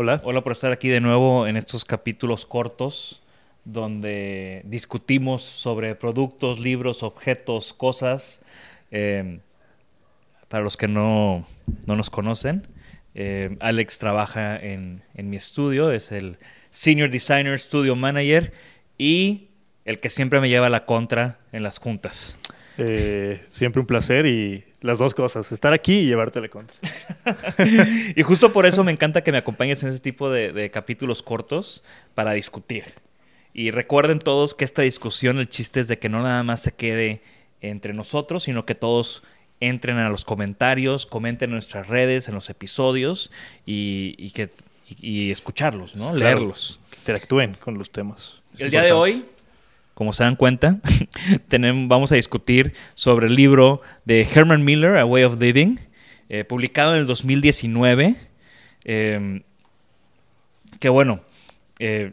Hola. Hola por estar aquí de nuevo en estos capítulos cortos donde discutimos sobre productos, libros, objetos, cosas. Eh, para los que no, no nos conocen, eh, Alex trabaja en, en mi estudio, es el Senior Designer Studio Manager y el que siempre me lleva la contra en las juntas. Eh, siempre un placer y las dos cosas, estar aquí y llevarte la contra. y justo por eso me encanta que me acompañes en ese tipo de, de, capítulos cortos para discutir. Y recuerden todos que esta discusión, el chiste es de que no nada más se quede entre nosotros, sino que todos entren a los comentarios, comenten en nuestras redes, en los episodios y, y que, y, y escucharlos, ¿no? Claro, Leerlos. Que interactúen con los temas. Es el día de hoy como se dan cuenta, tenemos, vamos a discutir sobre el libro de Herman Miller, A Way of Living, eh, publicado en el 2019. Eh, que bueno, eh,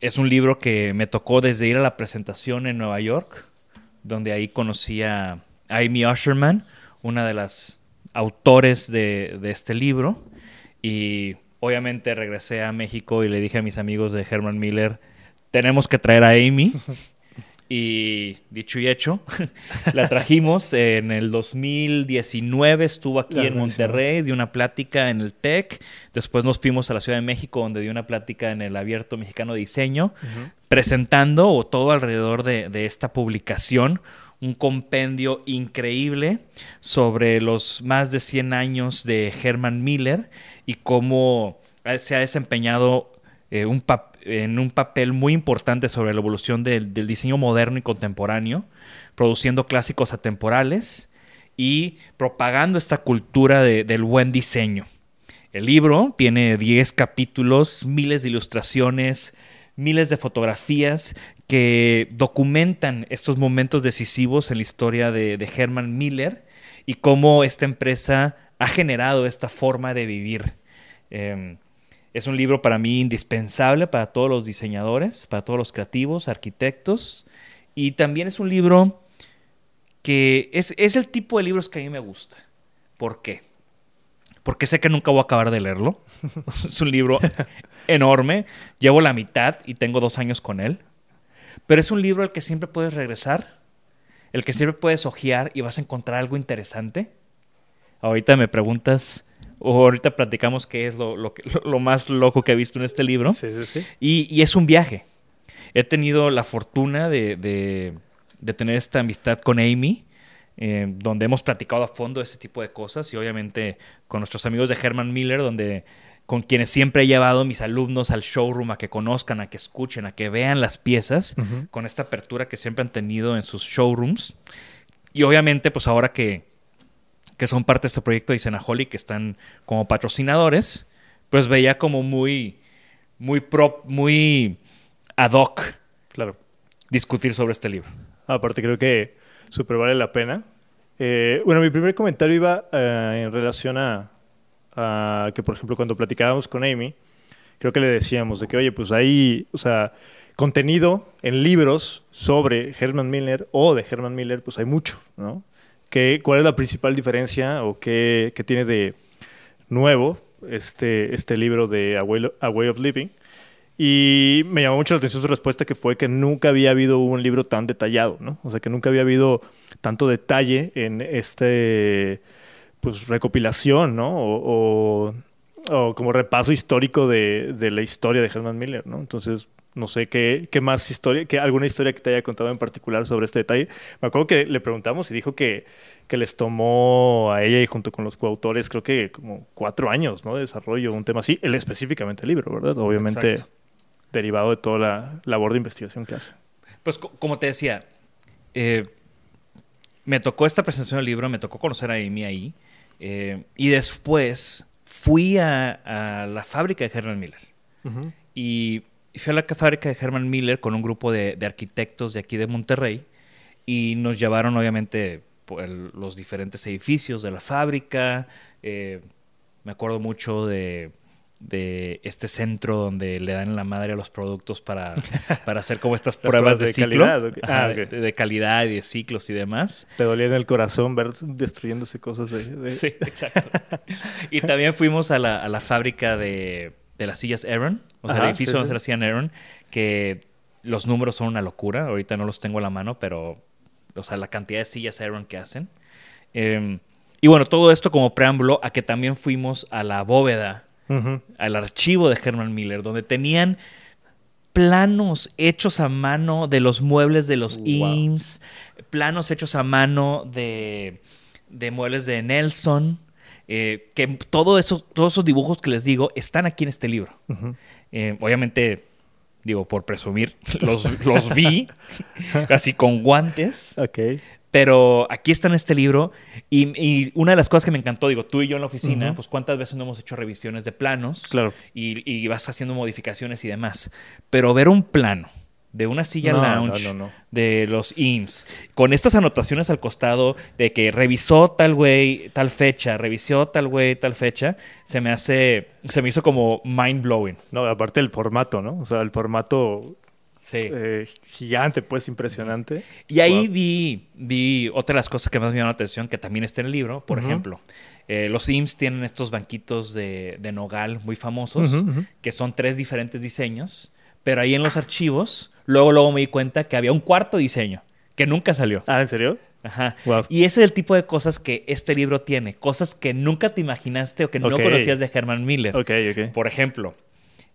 es un libro que me tocó desde ir a la presentación en Nueva York, donde ahí conocí a Amy Usherman, una de las autores de este libro. Y obviamente regresé a México y le dije a mis amigos de Herman Miller, tenemos que traer a Amy. Y dicho y hecho, la trajimos en el 2019, estuvo aquí la en Monterrey, dio una plática en el TEC, después nos fuimos a la Ciudad de México donde dio una plática en el Abierto Mexicano de Diseño, uh -huh. presentando o todo alrededor de, de esta publicación un compendio increíble sobre los más de 100 años de Herman Miller y cómo se ha desempeñado eh, un papel en un papel muy importante sobre la evolución del, del, diseño moderno y contemporáneo, produciendo clásicos atemporales y propagando esta cultura de, del buen diseño. El libro tiene 10 capítulos, miles de ilustraciones, miles de fotografías que documentan estos momentos decisivos en la historia de, de Herman Miller y cómo esta empresa ha generado esta forma de vivir. Eh, es un libro para mí indispensable para todos los diseñadores, para todos los creativos, arquitectos. Y también es un libro que es, es, el tipo de libros que a mí me gusta. ¿Por qué? Porque sé que nunca voy a acabar de leerlo. es un libro enorme. Llevo la mitad y tengo dos años con él. Pero es un libro al que siempre puedes regresar, el que siempre puedes hojear y vas a encontrar algo interesante. Ahorita me preguntas o ahorita platicamos qué es lo, lo, lo, más loco que he visto en este libro. Sí, sí, sí. Y, y, es un viaje. He tenido la fortuna de, de, de, tener esta amistad con Amy. eh, donde hemos platicado a fondo ese tipo de cosas y obviamente con nuestros amigos de Herman Miller, donde con quienes siempre he llevado a mis alumnos al showroom a que conozcan, a que escuchen, a que vean las piezas, con esta apertura que siempre han tenido en sus showrooms. Y obviamente, pues ahora que, que son parte de este proyecto de Isenaholi, que están como patrocinadores, pues veía como muy, muy, prop, muy ad hoc Claro. discutir sobre este libro. Aparte, creo que súper vale la pena. Eh, bueno, mi primer comentario iba eh, en relación a, a que, por ejemplo, cuando platicábamos con Amy, creo que le decíamos de que, oye, pues hay, o sea, contenido en libros sobre Herman Miller o de Herman Miller, pues hay mucho, ¿no? ¿Qué, ¿Cuál es la principal diferencia o qué, qué tiene de nuevo este, este libro de A Way, A Way of Living? Y me llamó mucho la atención su respuesta que fue que nunca había habido un libro tan detallado, ¿no? O sea, que nunca había habido tanto detalle en este, pues, recopilación, ¿no? O, o- o como repaso histórico de, de la historia de Herman Miller, ¿no? Entonces, no sé qué, qué más historia, qué, alguna historia que te haya contado en particular sobre este detalle. Me acuerdo que le preguntamos y dijo que, que les tomó a ella y junto con los coautores, creo que como cuatro años, ¿no? De desarrollo, un tema así, él específicamente el libro, ¿verdad? Obviamente Exacto. derivado de toda la labor de investigación que hace. Pues co- como te decía, eh, me tocó esta presentación del libro, me tocó conocer a Amy ahí, eh, y después fui a, a la fábrica de Herman Miller. Y fui a la fábrica de Herman Miller con un grupo de, de arquitectos de aquí de Monterrey y nos llevaron obviamente el- los diferentes edificios de la fábrica. eh, me acuerdo mucho de, de este centro donde le dan la madre a los productos para, para hacer como estas pruebas de, de ciclo. calidad, Ah, de- ok. de, calidad y de ciclos y demás. Te dolía en el corazón ver destruyéndose cosas de... Sí, exacto. y también fuimos a la, a la fábrica de las sillas Aaron, o sea, Ajá, el edificio sí, donde sí. se hacían Aaron, que los números son una locura. Ahorita no los tengo a la mano, pero, o sea, la cantidad de sillas Aaron que hacen. Eh, y bueno, todo esto como preámbulo a que también fuimos a la bóveda, al archivo de Herman Miller, donde tenían planos hechos a mano de los muebles de los Wow. IMSS, planos hechos a mano de, de muebles de Nelson, eh, que todo eso, todos esos dibujos que les digo están aquí en este libro. Eh, obviamente, digo, por presumir, los, los vi así con guantes. Ok. Pero aquí está en este libro y, y una de las cosas que me encantó, digo, tú y yo en la oficina, pues cuántas veces no hemos hecho revisiones de planos Claro. y, y vas haciendo modificaciones y demás. Pero ver un plano de una silla No, lounge no, no, no. de los IMSS, con estas anotaciones al costado de que revisó tal güey tal fecha, revisó tal güey tal fecha, se me hace, se me hizo como mind blowing. No, aparte el formato, ¿no? O sea, el formato Sí. eh, gigante, pues impresionante. Y ahí Wow. vi, vi otra de las cosas que más me llamaron la atención, que también está en el libro. Por ejemplo, eh, los Sims tienen estos banquitos de, de nogal muy famosos, Ujú, ujú. que son tres diferentes diseños. Pero ahí en los archivos, luego, luego me di cuenta que había un cuarto diseño, que nunca salió. Ah, ¿en serio? Ajá. Wow. Y ese es el tipo de cosas que este libro tiene. Cosas que nunca te imaginaste o que no Ok. conocías de Herman Miller. Ok, ok. Por ejemplo,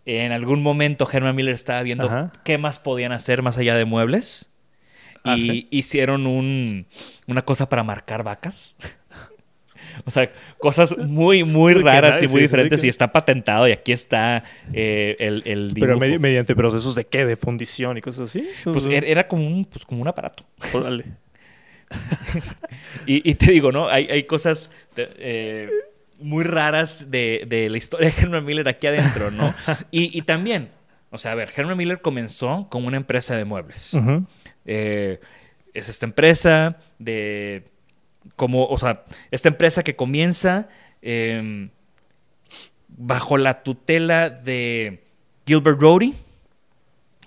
en algún momento Herman Miller estaba viendo Ajá. qué más podían hacer más allá de muebles. Ah, y ¿sí? hicieron un, una cosa para marcar vacas. o sea, cosas muy, muy raras nadie- y muy sí, diferentes. que- Y está patentado. Y aquí está eh, el, el Pero medi- mediante procesos de qué? ¿De fundición y cosas así? Pues era, era como, un, pues como un aparato. Órale. Y, y te digo, ¿no? Hay, hay cosas eh, muy raras de, de la historia de Herman Miller aquí adentro, ¿no? Y, y también, o sea, a ver, Herman Miller comenzó como una empresa de muebles. Eh, es esta empresa de como, o sea, esta empresa que comienza eh, bajo la tutela de Gilbert Rohde,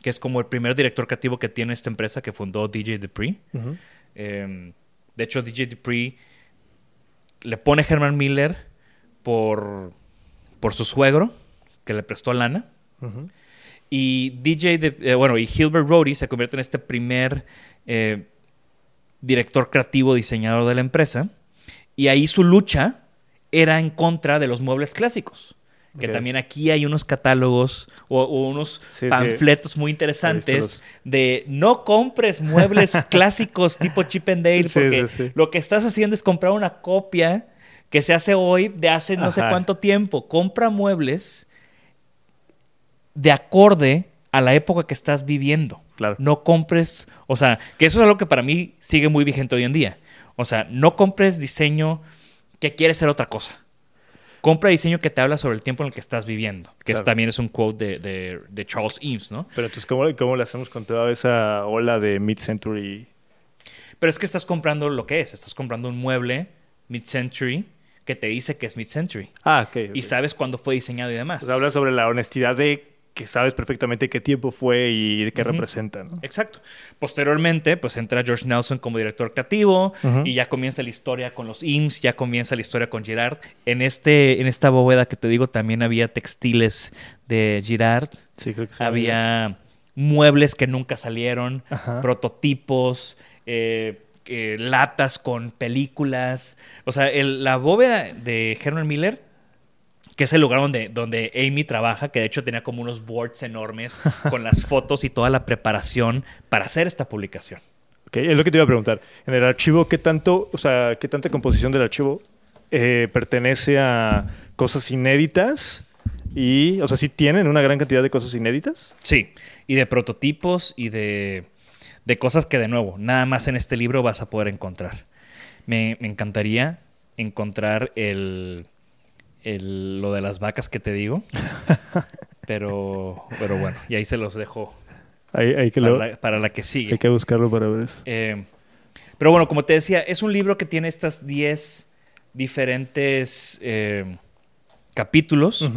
que es como el primer director creativo que tiene esta empresa que fundó DJ Dupree. Eh, de hecho, DJ Dupree le pone Herman Miller por, por su suegro, que le prestó lana. Y DJ, de- eh, bueno, y Hilbert Rohde se convierte en este primer eh, director creativo, diseñador de la empresa. Y ahí su lucha era en contra de los muebles clásicos, Que también aquí hay unos catálogos o, o unos Sí, sí. panfletos muy interesantes de no compres muebles clásicos tipo Chip and Dale porque sí, lo que estás haciendo es comprar una copia que se hace hoy de hace no sé cuánto tiempo. Compra muebles de acorde a la época que estás viviendo. Claro. No compres, o sea, que eso es algo que para mí sigue muy vigente hoy en día. O sea, no compres diseño que quiere ser otra cosa. Compra diseño que te habla sobre el tiempo en el que estás viviendo. Que también es un quote de, de- de Charles Eames, ¿no? Pero entonces, ¿cómo, ¿cómo le hacemos con toda esa ola de mid-century? Pero es que estás comprando lo que es. Estás comprando un mueble mid-century que te dice que es mid-century. Ah, ok. Y sabes cuándo fue diseñado y demás. Sea, habla sobre la honestidad de que sabes perfectamente qué tiempo fue y de qué Ujú. representa, ¿no? Exacto. Posteriormente, pues entra George Nelson como director creativo y ya comienza la historia con los IMSS, ya comienza la historia con Girard. En, este, en esta bóveda que te digo también había textiles de Girard, Sí, creo que sí. había muebles que nunca salieron, Ajá. prototipos, eh, eh, latas con películas. O sea, el- la bóveda de Herman Miller que es el lugar donde, donde Amy trabaja, que de hecho tenía como unos boards enormes con las fotos y toda la preparación para hacer esta publicación. Ok, es lo que te iba a preguntar. En el archivo, ¿qué tanto, o sea, qué tanta composición del archivo eh, pertenece a cosas inéditas? Y, o sea, ¿sí tienen una gran cantidad de cosas inéditas? Sí, y de prototipos y de, de cosas que de nuevo, nada más en este libro vas a poder encontrar. Me, me encantaría encontrar el, el- lo de las vacas que te digo, pero, pero bueno, y ahí se los dejo que, para, lo- la, para la que sigue. hay que buscarlo para ver eso. Eh, pero bueno, como te decía, es un libro que tiene estas 10 diferentes eh, capítulos.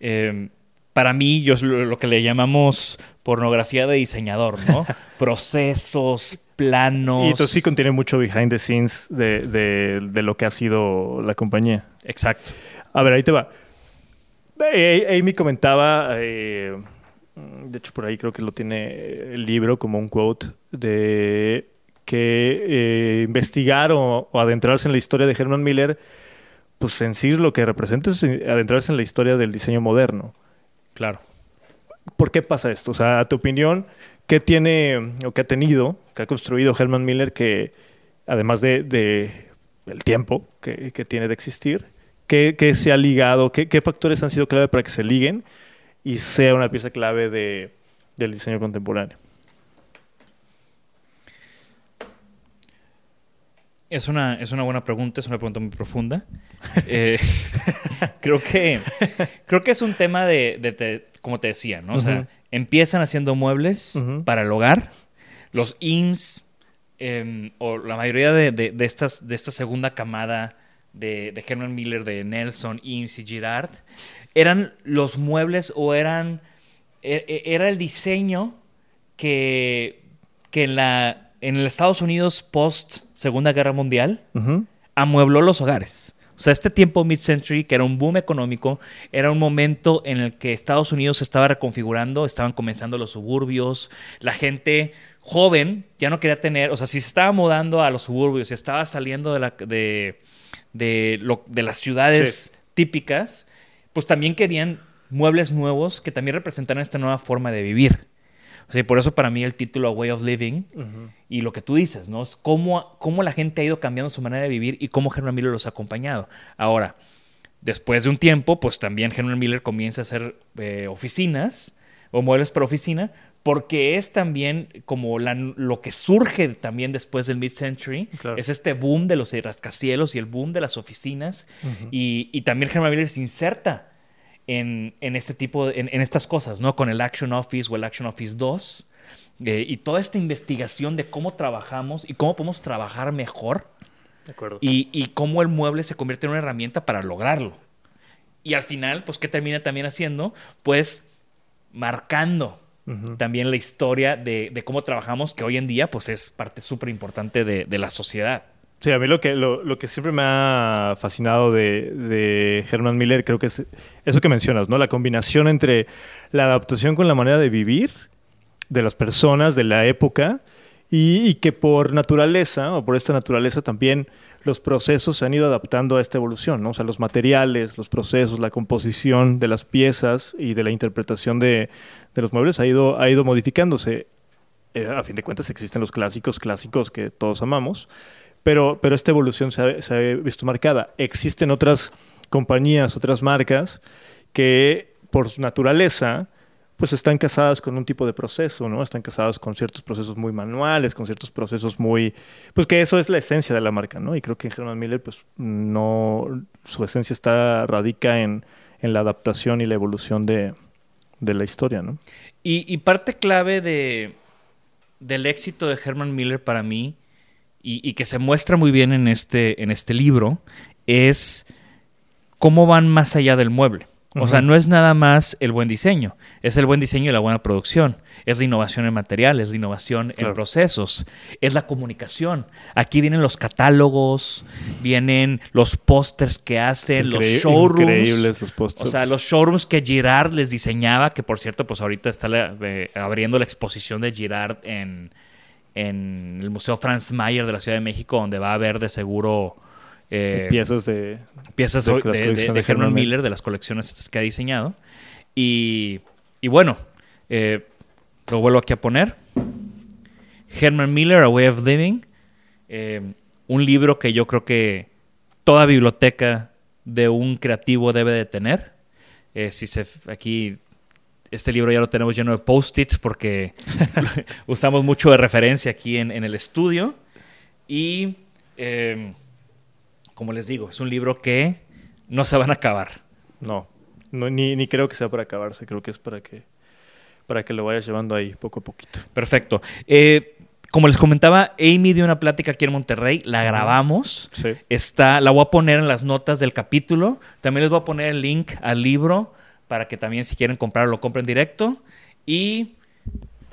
Eh, para mí, yo es lo, lo que le llamamos pornografía de diseñador, ¿no? Procesos, planos. Y entonces sí contiene mucho behind the scenes de, de- de lo que ha sido la compañía. Exacto. A ver, ahí te va. Amy comentaba, eh, de hecho por ahí creo que lo tiene el libro como un quote, de que eh, investigar o, o adentrarse en la historia de Herman Miller, pues en sí lo que representa es adentrarse en la historia del diseño moderno. Claro. ¿Por qué pasa esto? O sea, a tu opinión, ¿qué tiene o qué ha tenido, qué ha construido Herman Miller que, además de, de el tiempo que, que tiene de existir, qué, qué se ha ligado, qué, qué factores han sido clave para que se liguen y sea una pieza clave de, del diseño contemporáneo? Es una, es una buena pregunta, es una pregunta muy profunda. Eh, creo, que, creo que es un tema de, de- de- como te decía, ¿no? O sea, empiezan haciendo muebles para el hogar. Los IMSS, eh, o la mayoría de- de estas, de esta segunda camada de, de Herman Miller, de Nelson, IMSS y Girard, eran los muebles o eran... e- e- Era el diseño que, que en, la, en el Estados Unidos post Segunda Guerra Mundial amuebló los hogares. O sea, este tiempo mid-century, que era un boom económico, era un momento en el que Estados Unidos se estaba reconfigurando, estaban comenzando los suburbios, la gente joven ya no quería tener, o sea, si se estaba mudando a los suburbios, si estaba saliendo de, la, de, de, lo- de las ciudades típicas, pues también querían muebles nuevos que también representaran esta nueva forma de vivir. O sea, y por eso para mí el título A Way of Living y lo que tú dices, ¿no? Es cómo, cómo la gente ha ido cambiando su manera de vivir y cómo Herman Miller los ha acompañado. Ahora, después de un tiempo, pues también Herman Miller comienza a hacer eh, oficinas o muebles para oficina, porque es también como la- lo que surge también después del mid-century, Claro. es este boom de los rascacielos y el boom de las oficinas, y, y también Herman Miller se inserta en, en este tipo, en, en estas cosas, ¿no? Con el Action Office o el Action Office 2, eh, y toda esta investigación de cómo trabajamos y cómo podemos trabajar mejor De acuerdo. y, y cómo el mueble se convierte en una herramienta para lograrlo. Y al final, pues, ¿qué termina también haciendo? Pues marcando También la historia de, de cómo trabajamos, que hoy en día, pues, es parte súper importante de, de la sociedad. Sí, a mí lo que, lo, lo que siempre me ha fascinado de, de Herman Miller creo que es eso que mencionas, ¿no? La combinación entre la adaptación con la manera de vivir de las personas de la época y, y que por naturaleza, o por esta naturaleza también, los procesos se han ido adaptando a esta evolución, ¿no? O sea, los materiales, los procesos, la composición de las piezas y de la interpretación de, de los muebles ha ido, ha ido modificándose. Eh, a fin de cuentas existen los clásicos, clásicos que todos amamos, pero, pero esta evolución se ha, se ha visto marcada. Existen otras compañías, otras marcas que por su naturaleza pues están casadas con un tipo de proceso, ¿no? Están casadas con ciertos procesos muy manuales, con ciertos procesos muy... Pues que eso es la esencia de la marca, ¿no? Y creo que en Herman Miller, pues no... Su esencia está, radica en, en la adaptación y la evolución de, de la historia, ¿no? Y, parte clave de, del éxito de Herman Miller para mí, y, y, que se muestra muy bien en este, en este libro, es cómo van más allá del mueble. O sea, no es nada más el buen diseño, es el buen diseño y la buena producción, es la innovación en materiales, la innovación Claro. en procesos, es la comunicación. Aquí vienen los catálogos, vienen los pósters que hacen, los showrooms. Increíbles los postos. O sea, los showrooms que Girard les diseñaba, que por cierto, pues ahorita está la- eh, abriendo la exposición de Girard en, en el Museo Franz Mayer de la Ciudad de México, donde va a haber de seguro eh, piezas de... piezas de de, Herman Miller, de las colecciones que ha diseñado. Y, y bueno, eh, lo vuelvo aquí a poner. Herman Miller, A Way of Living. eh, un libro que yo creo que toda biblioteca de un creativo debe de tener. Si se, aquí este libro ya lo tenemos lleno de post-its porque usamos mucho de referencia aquí en, en el estudio. Y eh, como les digo, es un libro que no se van a acabar. No, no ni, ni creo que sea para acabarse, creo que es para que, para que lo vayas llevando ahí poco a poquito. Perfecto. Eh, como les comentaba, Amy dio una plática aquí en Monterrey, la grabamos. Sí. Está, la voy a poner en las notas del capítulo. También les voy a poner el link al libro para que también si quieren comprarlo lo compren directo. Y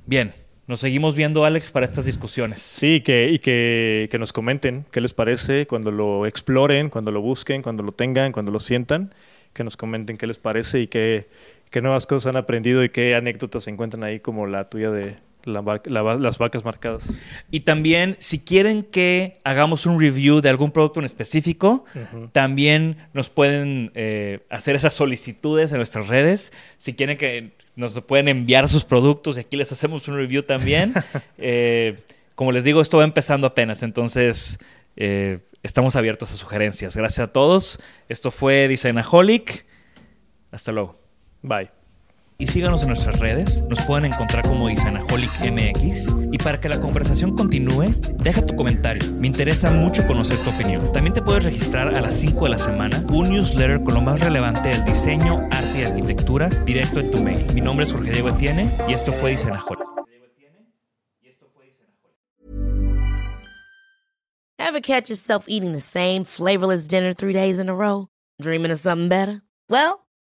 bien, nos seguimos viendo, Alex, para estas discusiones. Sí, que, y que, que nos comenten qué les parece cuando lo exploren, cuando lo busquen, cuando lo tengan, cuando lo sientan, que nos comenten qué les parece y qué, qué nuevas cosas han aprendido y qué anécdotas se encuentran ahí como la tuya de la la las vacas marcadas. Y también, si quieren que hagamos un review de algún producto en específico, también nos pueden eh, hacer esas solicitudes en nuestras redes. Si quieren que nos pueden enviar sus productos y aquí les hacemos un review también. Eh, como les digo, esto va empezando apenas, entonces eh, estamos abiertos a sugerencias. Gracias a todos. Esto fue Designaholic. Hasta luego. Bye. Y síganos en nuestras redes, nos pueden encontrar como MX. Y para que la conversación continúe, deja tu comentario. Me interesa mucho conocer tu opinión. También te puedes registrar a las 5 de la semana un newsletter con lo más relevante del diseño, arte y arquitectura directo en tu mail. Mi nombre es Jorge Diego Etienne y esto fue Designaholic. Ever catch yourself eating the same flavorless dinner three days in a row? Dreaming of something better? Well,